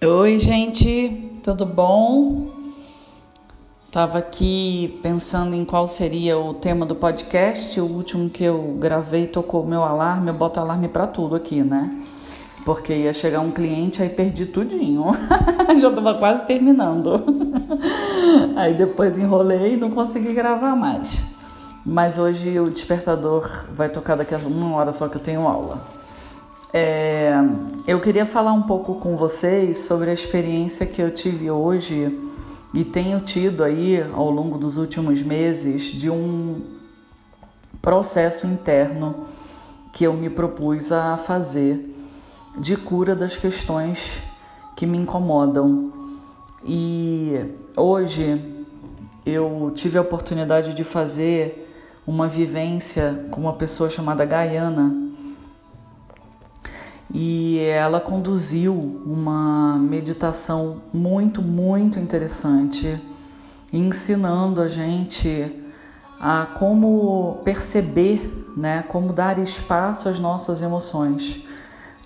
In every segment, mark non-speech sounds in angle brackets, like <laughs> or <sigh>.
Oi, gente, tudo bom? Tava aqui pensando em qual seria o tema do podcast. O último que eu gravei tocou meu alarme. Eu boto alarme para tudo aqui, né? Porque ia chegar um cliente, aí perdi tudinho. <laughs> Já tava quase terminando. <laughs> aí depois enrolei e não consegui gravar mais. Mas hoje o despertador vai tocar daqui a uma hora só que eu tenho aula. É, eu queria falar um pouco com vocês sobre a experiência que eu tive hoje e tenho tido aí ao longo dos últimos meses de um processo interno que eu me propus a fazer de cura das questões que me incomodam. E hoje eu tive a oportunidade de fazer uma vivência com uma pessoa chamada Gaiana e ela conduziu uma meditação muito, muito interessante, ensinando a gente a como perceber, né, como dar espaço às nossas emoções,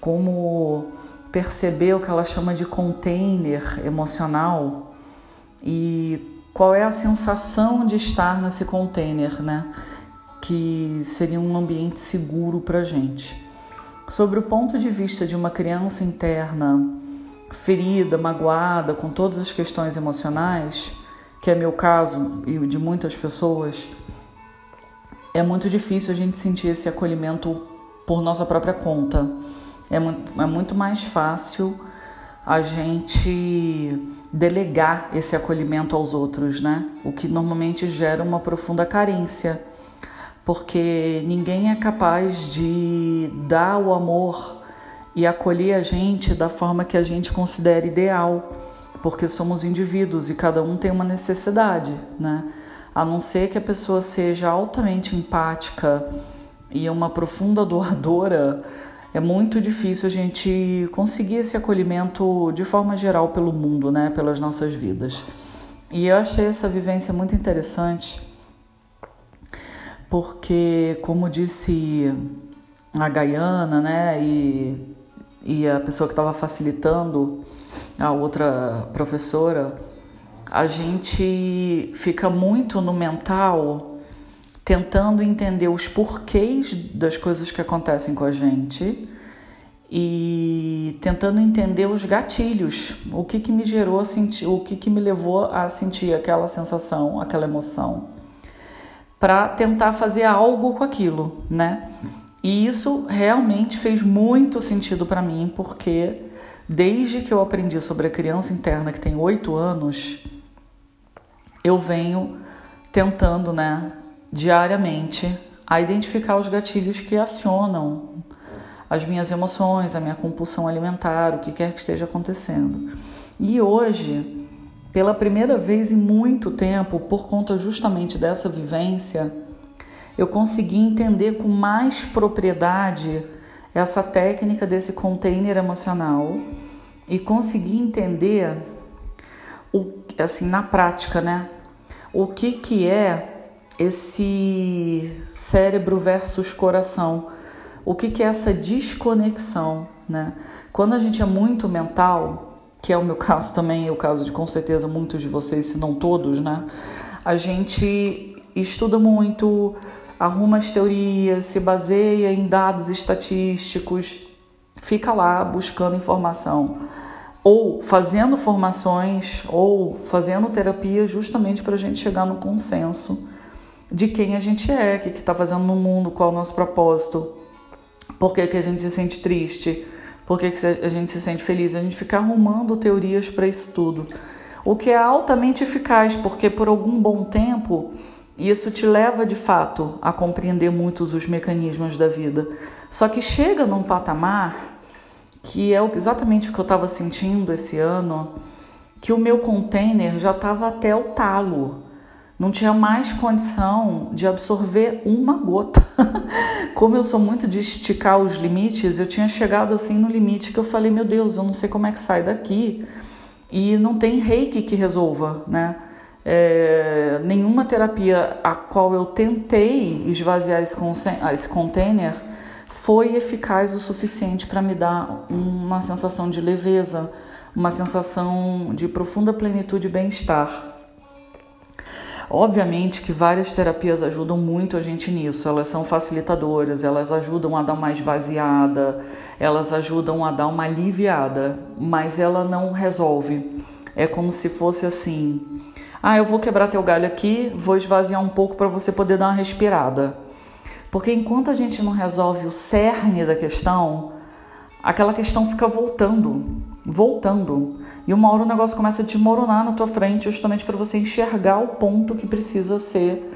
como perceber o que ela chama de container emocional e qual é a sensação de estar nesse container, né, que seria um ambiente seguro para gente sobre o ponto de vista de uma criança interna ferida, magoada, com todas as questões emocionais, que é meu caso e de muitas pessoas, é muito difícil a gente sentir esse acolhimento por nossa própria conta. É muito, é muito mais fácil a gente delegar esse acolhimento aos outros, né? O que normalmente gera uma profunda carência porque ninguém é capaz de dar o amor e acolher a gente da forma que a gente considera ideal, porque somos indivíduos e cada um tem uma necessidade, né? A não ser que a pessoa seja altamente empática e uma profunda doadora, é muito difícil a gente conseguir esse acolhimento de forma geral pelo mundo, né? Pelas nossas vidas. E eu achei essa vivência muito interessante porque, como disse a Gaiana, né, e, e a pessoa que estava facilitando, a outra professora, a gente fica muito no mental tentando entender os porquês das coisas que acontecem com a gente e tentando entender os gatilhos, o que, que me gerou sentir, o que, que me levou a sentir aquela sensação, aquela emoção para tentar fazer algo com aquilo, né? E isso realmente fez muito sentido para mim, porque desde que eu aprendi sobre a criança interna que tem oito anos, eu venho tentando, né, diariamente, a identificar os gatilhos que acionam as minhas emoções, a minha compulsão alimentar, o que quer que esteja acontecendo. E hoje pela primeira vez em muito tempo, por conta justamente dessa vivência, eu consegui entender com mais propriedade essa técnica desse container emocional e consegui entender o assim na prática, né? O que que é esse cérebro versus coração? O que que é essa desconexão, né? Quando a gente é muito mental, que é o meu caso também, é o caso de com certeza muitos de vocês, se não todos, né? A gente estuda muito, arruma as teorias, se baseia em dados estatísticos, fica lá buscando informação ou fazendo formações ou fazendo terapia justamente para a gente chegar no consenso de quem a gente é, o que está fazendo no mundo, qual é o nosso propósito, por que, que a gente se sente triste, por que, a gente se sente feliz? A gente fica arrumando teorias para isso tudo. O que é altamente eficaz, porque por algum bom tempo isso te leva de fato a compreender muitos os mecanismos da vida. Só que chega num patamar que é exatamente o que eu estava sentindo esse ano, que o meu container já estava até o talo não tinha mais condição de absorver uma gota. <laughs> Como eu sou muito de esticar os limites, eu tinha chegado assim no limite que eu falei: meu Deus, eu não sei como é que sai daqui. E não tem reiki que resolva, né? É, nenhuma terapia a qual eu tentei esvaziar esse, esse container foi eficaz o suficiente para me dar uma sensação de leveza, uma sensação de profunda plenitude e bem-estar. Obviamente que várias terapias ajudam muito a gente nisso, elas são facilitadoras, elas ajudam a dar uma esvaziada, elas ajudam a dar uma aliviada, mas ela não resolve. É como se fosse assim: ah, eu vou quebrar teu galho aqui, vou esvaziar um pouco para você poder dar uma respirada. Porque enquanto a gente não resolve o cerne da questão, aquela questão fica voltando, voltando. E uma hora o negócio começa a desmoronar na tua frente, justamente para você enxergar o ponto que precisa ser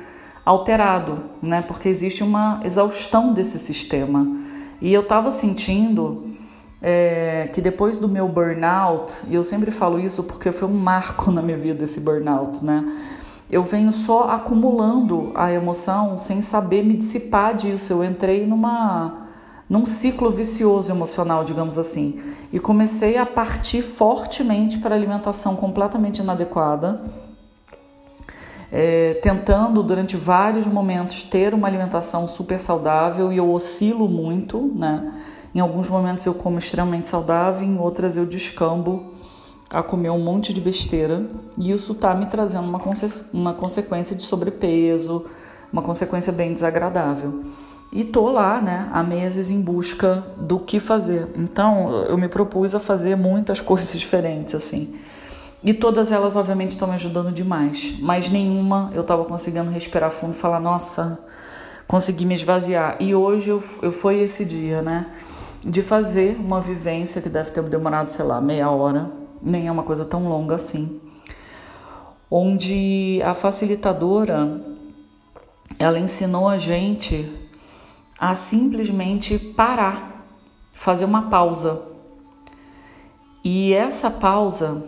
alterado, né? Porque existe uma exaustão desse sistema. E eu estava sentindo é, que depois do meu burnout, e eu sempre falo isso porque foi um marco <laughs> na minha vida esse burnout, né? Eu venho só acumulando a emoção sem saber me dissipar disso. Eu entrei numa num ciclo vicioso emocional, digamos assim, e comecei a partir fortemente para alimentação completamente inadequada, é, tentando durante vários momentos ter uma alimentação super saudável e eu oscilo muito, né? Em alguns momentos eu como extremamente saudável, em outras eu descambo a comer um monte de besteira e isso está me trazendo uma, conse uma consequência de sobrepeso, uma consequência bem desagradável. E tô lá, né, há meses em busca do que fazer. Então, eu me propus a fazer muitas <laughs> coisas diferentes, assim. E todas elas, obviamente, estão me ajudando demais. Mas nenhuma eu estava conseguindo respirar fundo e falar, nossa, consegui me esvaziar. E hoje eu, eu foi esse dia, né? De fazer uma vivência que deve ter demorado, sei lá, meia hora, nem é uma coisa tão longa assim. Onde a facilitadora ela ensinou a gente a simplesmente parar, fazer uma pausa. E essa pausa,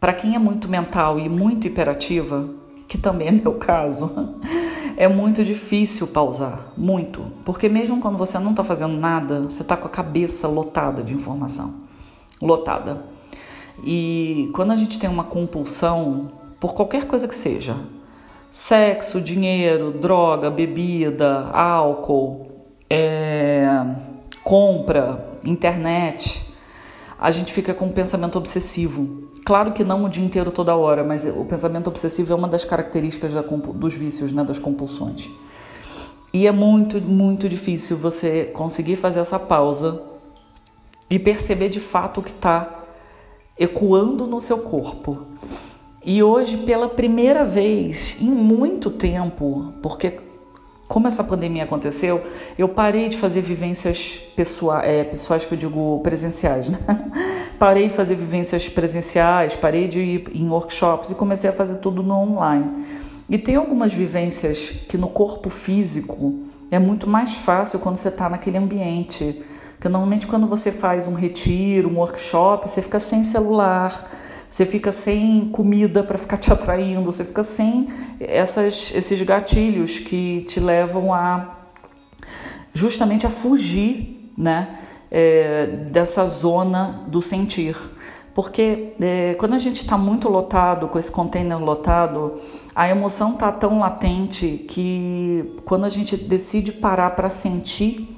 para quem é muito mental e muito hiperativa, que também é meu caso, <laughs> é muito difícil pausar, muito, porque mesmo quando você não está fazendo nada, você está com a cabeça lotada de informação, lotada. E quando a gente tem uma compulsão por qualquer coisa que seja, sexo, dinheiro, droga, bebida, álcool, é, compra, internet, a gente fica com um pensamento obsessivo. Claro que não o dia inteiro, toda hora, mas o pensamento obsessivo é uma das características da, dos vícios, né, das compulsões. E é muito, muito difícil você conseguir fazer essa pausa e perceber de fato o que está ecoando no seu corpo. E hoje, pela primeira vez em muito tempo, porque como essa pandemia aconteceu, eu parei de fazer vivências pessoais, é, pessoais que eu digo presenciais, né? <laughs> Parei de fazer vivências presenciais, parei de ir em workshops e comecei a fazer tudo no online. E tem algumas vivências que no corpo físico é muito mais fácil quando você está naquele ambiente. Porque normalmente quando você faz um retiro, um workshop, você fica sem celular, você fica sem comida para ficar te <laughs> atraindo, você fica sem essas, esses gatilhos que te levam a justamente a fugir, né, é, dessa zona do sentir. Porque é, quando a gente está muito lotado, com esse container lotado, a emoção está tão latente que quando a gente decide parar para sentir,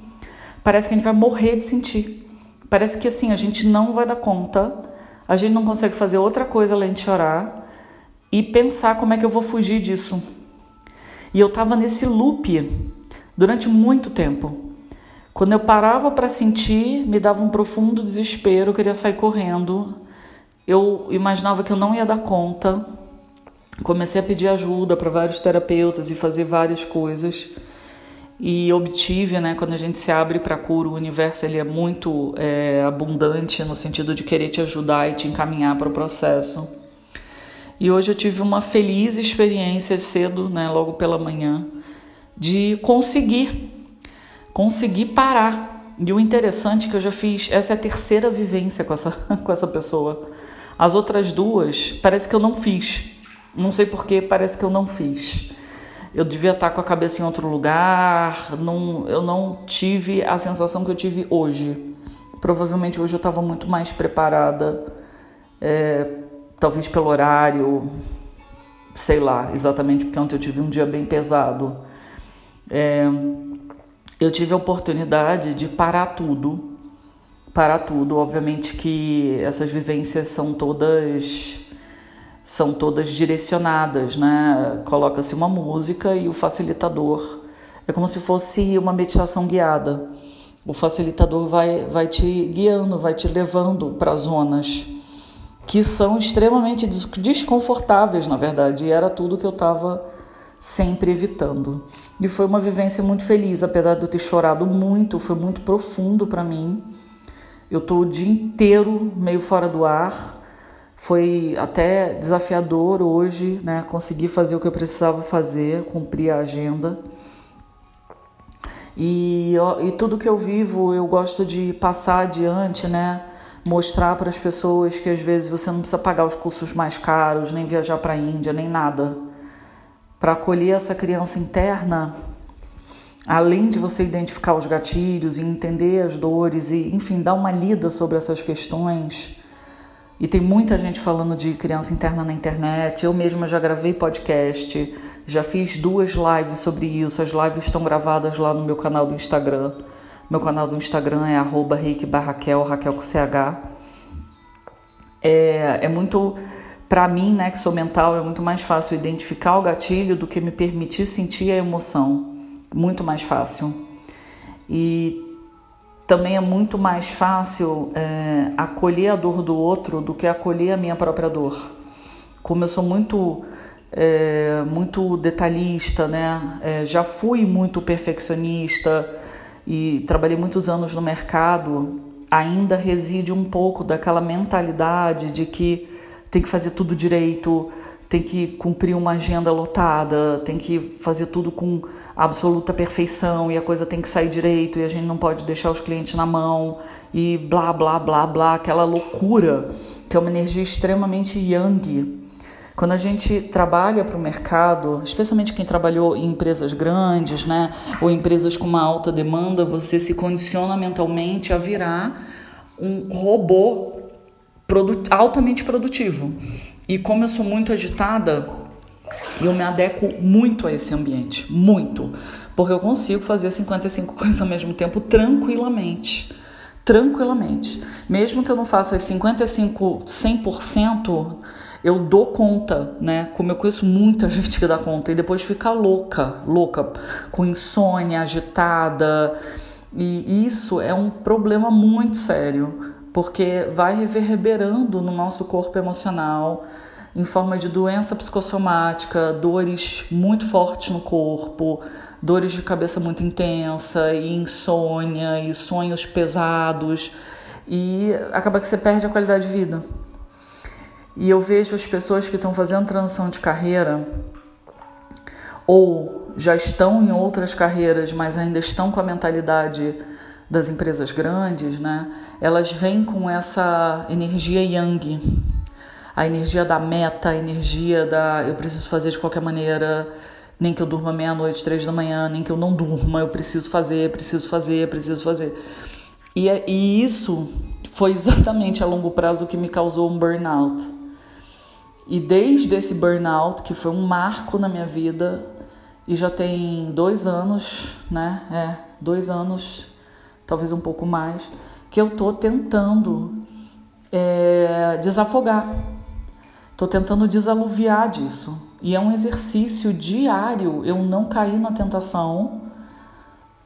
parece que a gente vai morrer de sentir. Parece que assim, a gente não vai dar conta a gente não consegue fazer outra coisa além de chorar e pensar como é que eu vou fugir disso. E eu estava nesse loop durante muito tempo. Quando eu parava para sentir, me dava um profundo desespero, eu queria sair correndo. Eu imaginava que eu não ia dar conta. Comecei a pedir ajuda para vários terapeutas e fazer várias coisas e obtive, né, quando a gente se abre para a cura, o universo ele é muito é, abundante no sentido de querer te ajudar e te encaminhar para o processo. E hoje eu tive uma feliz experiência cedo, né, logo pela manhã, de conseguir, conseguir parar. E o interessante é que eu já fiz, essa é a terceira vivência com essa, <laughs> com essa pessoa. As outras duas, parece que eu não fiz. Não sei porquê, parece que eu não fiz eu devia estar com a cabeça em outro lugar, não, eu não tive a sensação que eu tive hoje. Provavelmente hoje eu estava muito mais preparada, é, talvez pelo horário, sei lá, exatamente porque ontem eu tive um dia bem pesado. É, eu tive a oportunidade de parar tudo. Parar tudo. Obviamente que essas vivências são todas são todas direcionadas, né? Coloca-se uma música e o facilitador é como se fosse uma meditação guiada. O facilitador vai, vai te guiando, vai te levando para zonas que são extremamente desconfortáveis, na verdade, e era tudo que eu estava sempre evitando. E foi uma vivência muito feliz, apesar de eu ter chorado muito, foi muito profundo para mim. Eu tô o dia inteiro meio fora do ar. Foi até desafiador hoje, né, conseguir fazer o que eu precisava fazer, cumprir a agenda. E, e tudo que eu vivo, eu gosto de passar adiante, né? Mostrar para as pessoas que às vezes você não precisa pagar os cursos mais caros, nem viajar para a Índia, nem nada para acolher essa criança interna, além de você identificar os gatilhos e entender as dores e, enfim, dar uma lida sobre essas questões. E tem muita gente falando de criança interna na internet. Eu mesma já gravei podcast, já fiz duas lives sobre isso. As lives estão gravadas lá no meu canal do Instagram. Meu canal do Instagram é arroba Raquel, Raquel com CH. É, é muito para mim, né, que sou mental, é muito mais fácil identificar o gatilho do que me permitir sentir a emoção. Muito mais fácil. E também é muito mais fácil é, acolher a dor do outro do que acolher a minha própria dor. Como eu sou muito é, muito detalhista, né? É, já fui muito perfeccionista e trabalhei muitos anos no mercado. Ainda reside um pouco daquela mentalidade de que tem que fazer tudo direito, tem que cumprir uma agenda lotada, tem que fazer tudo com absoluta perfeição e a coisa tem que sair direito e a gente não pode deixar os clientes na mão e blá blá blá blá, aquela loucura que é uma energia extremamente yang. Quando a gente trabalha para o mercado, especialmente quem trabalhou em empresas grandes, né, ou empresas com uma alta demanda, você se condiciona mentalmente a virar um robô produt altamente produtivo. E como eu sou muito agitada, eu me adequo muito a esse ambiente, muito, porque eu consigo fazer 55 <laughs> coisas ao mesmo tempo tranquilamente. Tranquilamente. Mesmo que eu não faça as 55 100%, eu dou conta, né? Como eu conheço muita <laughs> gente que dá conta e depois fica louca, louca, com insônia, agitada. E isso é um problema muito sério porque vai reverberando no nosso corpo emocional em forma de doença psicossomática, dores muito fortes no corpo, dores de cabeça muito intensa, e insônia, e sonhos pesados, e acaba que você perde a qualidade de vida. E eu vejo as pessoas que estão fazendo transição de carreira ou já estão em outras carreiras, mas ainda estão com a mentalidade das empresas grandes, né, elas vêm com essa energia yang, a energia da meta, a energia da eu preciso fazer de qualquer maneira, nem que eu durma meia-noite, três da manhã, nem que eu não durma, eu preciso fazer, preciso fazer, preciso fazer. E, é, e isso foi exatamente a longo prazo o que me causou um burnout. E desde esse burnout, que foi um marco na minha vida, e já tem dois anos, né? É, dois anos talvez um pouco mais, que eu estou tentando é, desafogar, estou tentando desaluviar disso. E é um exercício diário eu não cair na tentação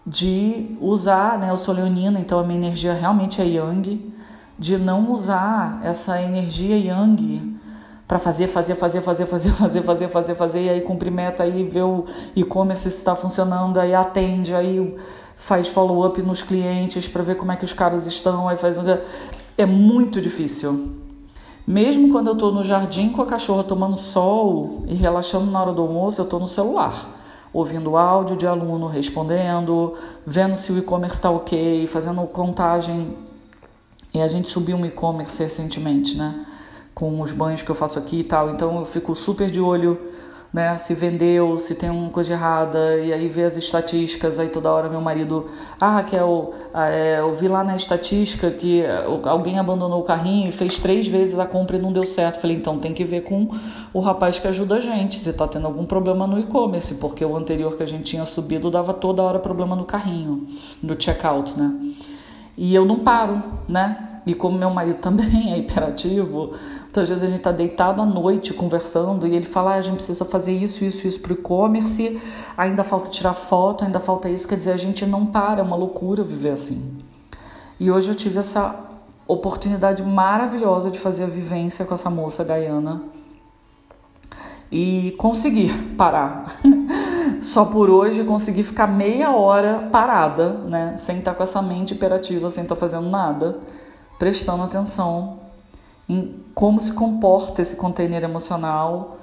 de usar, né? Eu sou leonina, então a minha energia realmente é yang, de não usar essa energia yang para fazer, fazer, fazer, fazer, fazer, fazer, fazer, fazer, fazer, e aí cumprir meta, aí ver o e-commerce se está funcionando, aí atende, aí faz follow-up nos clientes para ver como é que os caras estão, aí faz é muito difícil. Mesmo quando eu estou no jardim com a cachorra tomando sol e relaxando na hora do almoço, eu estou no celular, ouvindo áudio de aluno respondendo, vendo se o e-commerce está ok, fazendo contagem. E a gente subiu um e-commerce recentemente, né? Com os banhos que eu faço aqui e tal. Então eu fico super de olho né? Se vendeu, se tem uma coisa errada, e aí vê as estatísticas, aí toda hora meu marido, ah, Raquel, ah, é, eu vi lá na estatística que alguém abandonou o carrinho e fez três vezes a compra e não deu certo. Falei, então tem que ver com o rapaz que ajuda a gente, se tá tendo algum problema no e-commerce, porque o anterior que a gente tinha subido dava toda hora problema no carrinho, no checkout, né? E eu não paro, né? E como meu marido também é hiperativo, então, às vezes a gente está deitado à noite conversando e ele fala: ah, a gente precisa fazer isso, isso, isso para o e-commerce, ainda falta tirar foto, ainda falta isso. Quer dizer, a gente não para, é uma loucura viver assim. E hoje eu tive essa oportunidade maravilhosa de fazer a vivência com essa moça gaiana e consegui parar. <laughs> Só por hoje consegui ficar meia hora parada, né? Sem estar com essa mente imperativa, sem estar fazendo nada, prestando atenção em como se comporta esse container emocional,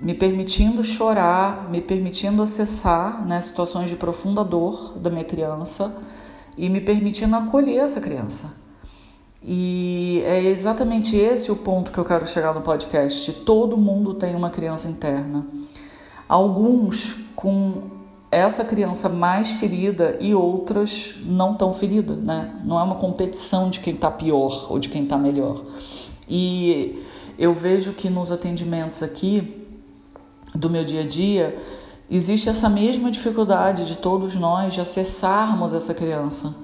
me permitindo chorar, me permitindo acessar né, situações de profunda dor da minha criança e me permitindo acolher essa criança. E é exatamente esse o ponto que eu quero chegar no podcast. Todo mundo tem uma criança interna. Alguns com essa criança mais ferida e outras não tão ferida, né? Não é uma competição de quem está pior ou de quem está melhor. E eu vejo que nos atendimentos aqui do meu dia a dia existe essa mesma dificuldade de todos nós de acessarmos essa criança,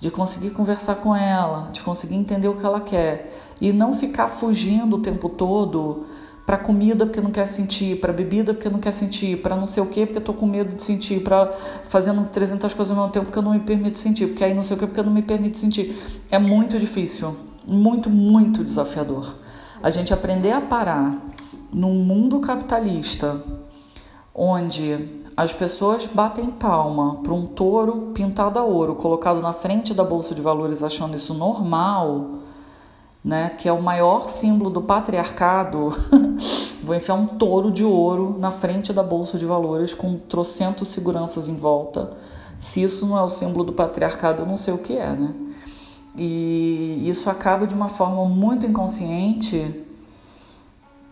de conseguir conversar com ela, de conseguir entender o que ela quer e não ficar fugindo o tempo todo para comida porque não quer sentir, para bebida porque não quer sentir, para não sei o que porque eu tô com medo de sentir, para fazendo 300 coisas ao mesmo tempo porque eu não me permito sentir, porque aí não sei o que porque eu não me permito sentir. É muito difícil, muito, muito desafiador. A gente aprender a parar num mundo capitalista onde as pessoas batem palma para um touro pintado a ouro colocado na frente da bolsa de valores achando isso normal né, que é o maior símbolo do patriarcado, <laughs> vou enfiar um touro de ouro na frente da bolsa de valores com trocentos seguranças em volta. Se isso não é o símbolo do patriarcado, eu não sei o que é, né? E isso acaba de uma forma muito inconsciente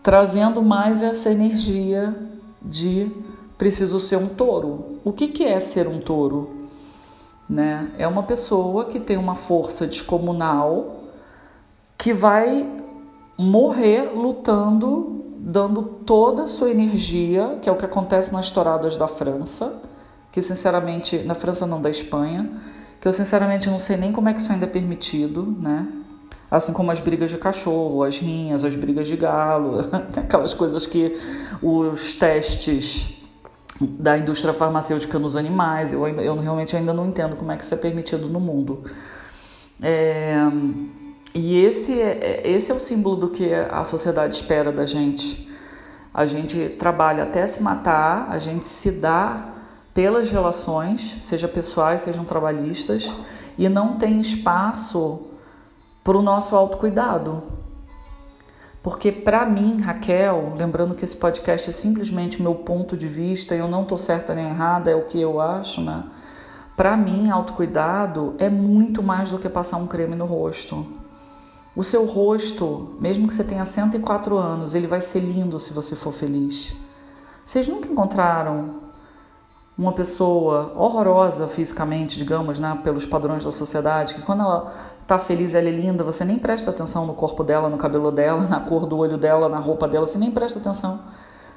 trazendo mais essa energia de preciso ser um touro. O que, que é ser um touro? Né? É uma pessoa que tem uma força descomunal que vai morrer lutando, dando toda a sua energia, que é o que acontece nas touradas da França, que sinceramente, na França não da Espanha, que eu sinceramente não sei nem como é que isso ainda é permitido, né? Assim como as brigas de cachorro, as rinhas, as brigas de galo, <laughs> aquelas coisas que os testes da indústria farmacêutica nos animais, eu, eu realmente ainda não entendo como é que isso é permitido no mundo. É, e esse é, esse é o símbolo do que a sociedade espera da gente. A gente trabalha até se matar, a gente se dá pelas relações, seja pessoais, sejam trabalhistas, e não tem espaço para o nosso autocuidado. Porque para mim, Raquel, lembrando que esse podcast é simplesmente o meu ponto de vista, eu não estou certa nem errada, é o que eu acho, né? Para mim, autocuidado é muito mais do que passar um creme no rosto. O seu rosto, mesmo que você tenha 104 anos, ele vai ser lindo se você for feliz. Vocês nunca encontraram uma pessoa horrorosa fisicamente, digamos, né, pelos padrões da sociedade, que quando ela tá feliz, ela é linda, você nem presta atenção no corpo dela, no cabelo dela, <laughs> na cor do olho dela, na roupa dela, você nem presta atenção.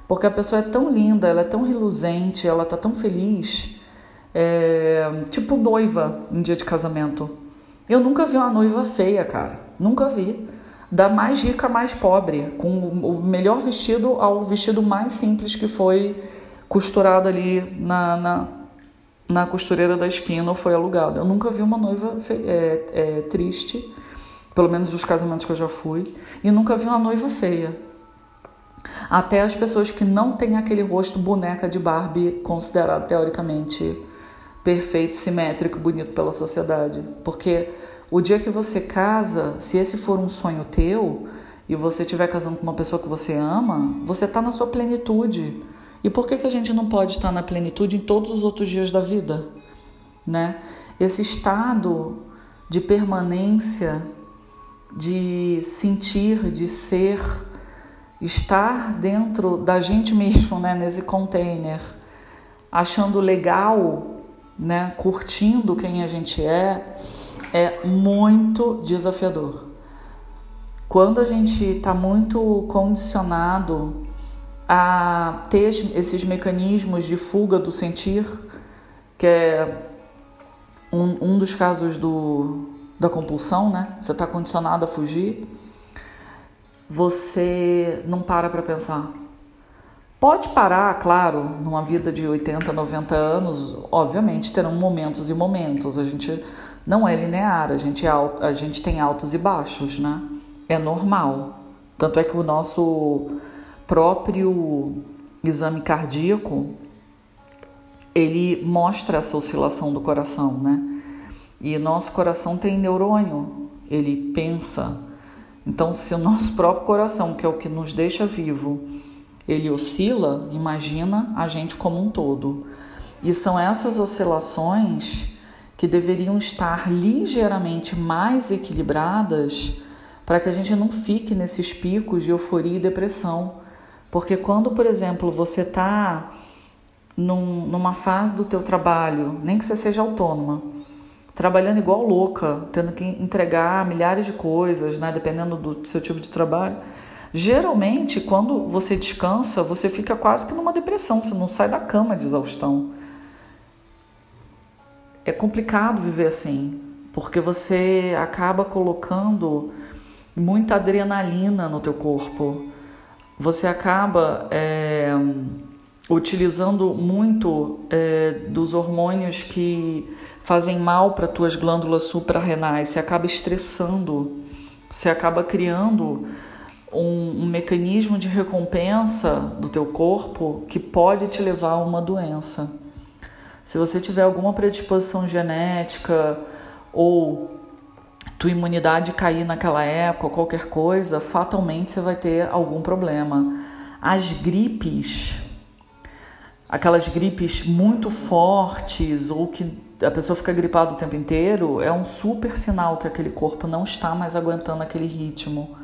Porque a pessoa é tão linda, ela é tão reluzente, ela tá tão feliz, é, tipo noiva em dia de casamento. Eu nunca vi uma noiva feia, cara. Nunca vi. Da mais rica à mais pobre, com o melhor vestido ao vestido mais simples que foi costurado ali na, na, na costureira da esquina ou foi alugado. Eu nunca vi uma noiva é, é, triste, pelo menos dos casamentos que eu já fui, e nunca vi uma noiva feia. Até as pessoas que não têm aquele rosto boneca de Barbie considerado teoricamente perfeito, simétrico, bonito pela sociedade. Porque o dia que você casa, se esse for um sonho teu e você estiver casando com uma pessoa que você ama, você está na sua plenitude. E por que, que a gente não pode estar na plenitude em todos os outros dias da vida? Né? Esse estado de permanência, de sentir, de ser estar dentro da gente mesmo, né, nesse container, achando legal, né, curtindo quem a gente é, é muito desafiador. Quando a gente está muito condicionado a ter esses mecanismos de fuga do sentir, que é um, um dos casos do, da compulsão, né? Você está condicionado a fugir, você não para para pensar. Pode parar, claro, numa vida de 80, 90 anos, obviamente terão momentos e momentos. A gente não é linear, a gente, é, a gente tem altos e baixos, né? É normal. Tanto é que o nosso próprio exame cardíaco ele mostra essa oscilação do coração, né? E nosso coração tem neurônio, ele pensa. Então, se o nosso próprio coração, que é o que nos deixa vivo, ele oscila, imagina a gente como um todo. E são essas oscilações que deveriam estar ligeiramente mais equilibradas para que a gente não fique nesses picos de euforia e depressão. Porque quando, por exemplo, você está num, numa fase do teu trabalho, nem que você seja autônoma, trabalhando igual louca, tendo que entregar milhares de coisas, né, dependendo do seu tipo de trabalho, geralmente quando você descansa, você fica quase que numa depressão, você não sai da cama de exaustão. É complicado viver assim, porque você acaba colocando muita adrenalina no teu corpo. Você acaba é, utilizando muito é, dos hormônios que fazem mal para tuas glândulas suprarrenais. Você acaba estressando, você acaba criando um, um mecanismo de recompensa do teu corpo que pode te levar a uma doença. Se você tiver alguma predisposição genética ou tua imunidade cair naquela época, qualquer coisa, fatalmente você vai ter algum problema. As gripes, aquelas gripes muito fortes ou que a pessoa fica gripada o tempo inteiro, é um super sinal que aquele corpo não está mais aguentando aquele ritmo.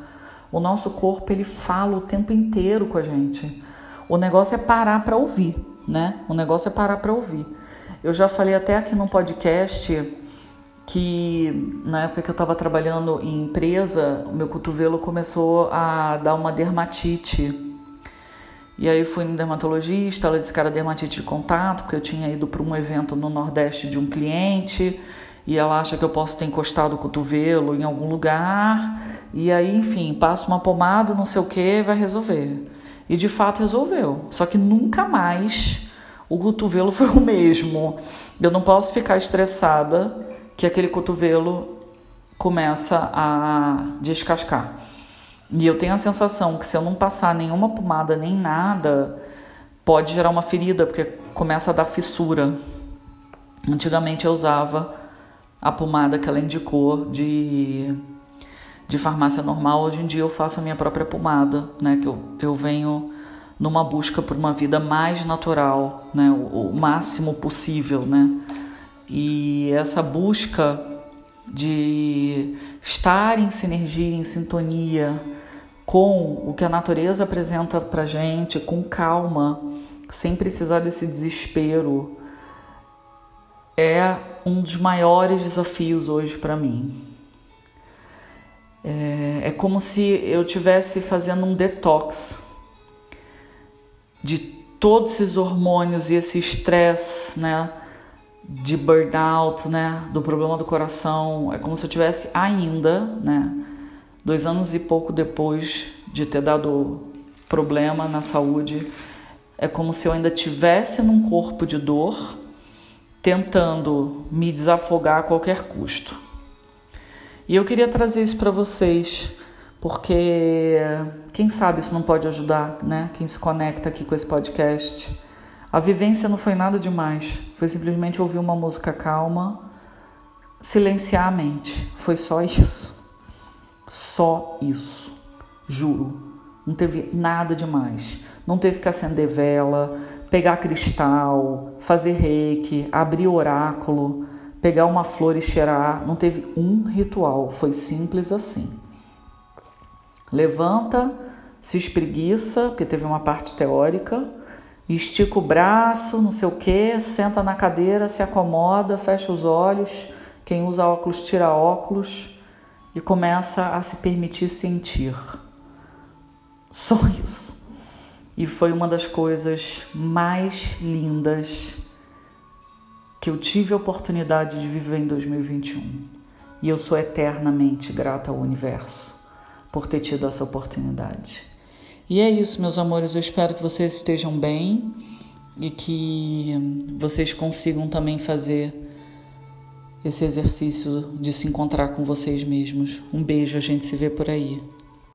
O nosso corpo ele fala o tempo inteiro com a gente. O negócio é parar para ouvir, né? O negócio é parar para ouvir. Eu já falei até aqui no podcast que na época que eu estava trabalhando em empresa, o meu cotovelo começou a dar uma dermatite. E aí eu fui no dermatologista, ela disse que era dermatite de contato, porque eu tinha ido para um evento no Nordeste de um cliente e ela acha que eu posso ter encostado o cotovelo em algum lugar. E aí, enfim, passa uma pomada, não sei o que, vai resolver. E de fato resolveu. Só que nunca mais o cotovelo <laughs> foi o mesmo. Eu não posso ficar estressada que aquele cotovelo começa a descascar. E eu tenho a sensação que se eu não passar nenhuma pomada nem nada, pode gerar uma ferida, porque começa a dar fissura. Antigamente eu usava a pomada que ela indicou de, de farmácia normal, hoje em dia eu faço a minha própria pomada, né? Que eu, eu venho numa busca por uma vida mais natural, né? O, o máximo possível, né? E essa busca de estar em sinergia, em sintonia com o que a natureza apresenta para gente, com calma, sem precisar desse desespero, é um dos maiores desafios hoje para mim. É, é como se eu tivesse fazendo um detox de todos esses hormônios e esse estresse, né? de burnout, né, do problema do coração. É como se eu tivesse ainda, né, dois anos e pouco depois de ter dado problema na saúde, é como se eu ainda tivesse num corpo de dor, tentando me desafogar a qualquer custo. E eu queria trazer isso para vocês, porque quem sabe isso não pode ajudar, né? Quem se conecta aqui com esse podcast a vivência não foi nada demais, foi simplesmente ouvir uma música calma, silenciar a mente. Foi só isso. Só isso. Juro. Não teve nada demais. Não teve que acender vela, pegar cristal, fazer reiki, abrir oráculo, pegar uma flor e cheirar. Não teve um ritual. Foi simples assim. Levanta se espreguiça, porque teve uma parte teórica, estica o braço, não sei o que, senta na cadeira, se acomoda, fecha os olhos. Quem usa óculos tira óculos e começa a se permitir sentir. Só isso. E foi uma das coisas mais lindas que eu tive a oportunidade de viver em 2021. E eu sou eternamente grata ao universo por ter tido essa oportunidade. E é isso, meus amores. Eu espero que vocês estejam bem e que vocês consigam também fazer esse exercício de se encontrar com vocês mesmos. Um beijo, a gente se vê por aí.